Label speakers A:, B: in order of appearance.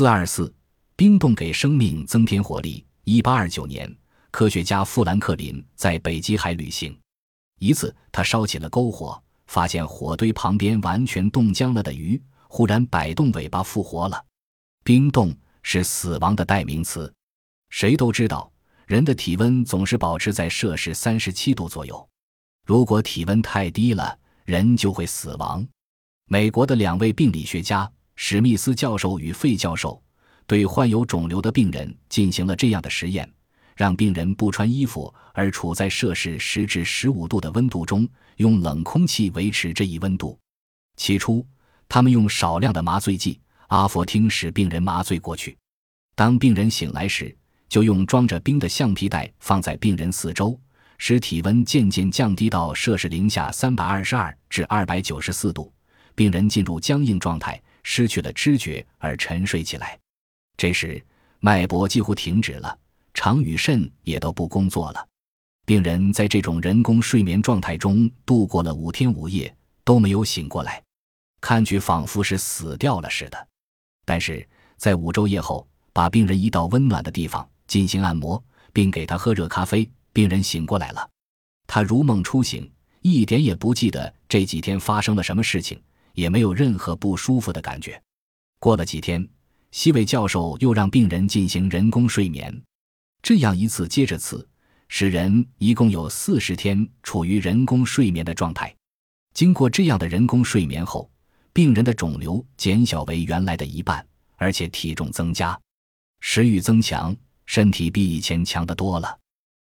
A: 四二四，冰冻给生命增添活力。一八二九年，科学家富兰克林在北极海旅行，一次他烧起了篝火，发现火堆旁边完全冻僵了的鱼忽然摆动尾巴复活了。冰冻是死亡的代名词。谁都知道，人的体温总是保持在摄氏三十七度左右，如果体温太低了，人就会死亡。美国的两位病理学家。史密斯教授与费教授对患有肿瘤的病人进行了这样的实验：让病人不穿衣服，而处在摄氏十至十五度的温度中，用冷空气维持这一温度。起初，他们用少量的麻醉剂阿佛汀使病人麻醉过去。当病人醒来时，就用装着冰的橡皮袋放在病人四周，使体温渐渐降低到摄氏零下三百二十二至二百九十四度，病人进入僵硬状态。失去了知觉而沉睡起来，这时脉搏几乎停止了，肠与肾也都不工作了。病人在这种人工睡眠状态中度过了五天五夜，都没有醒过来，看去仿佛是死掉了似的。但是在五昼夜后，把病人移到温暖的地方进行按摩，并给他喝热咖啡，病人醒过来了。他如梦初醒，一点也不记得这几天发生了什么事情。也没有任何不舒服的感觉。过了几天，西韦教授又让病人进行人工睡眠，这样一次接着次，使人一共有四十天处于人工睡眠的状态。经过这样的人工睡眠后，病人的肿瘤减小为原来的一半，而且体重增加，食欲增强，身体比以前强得多了。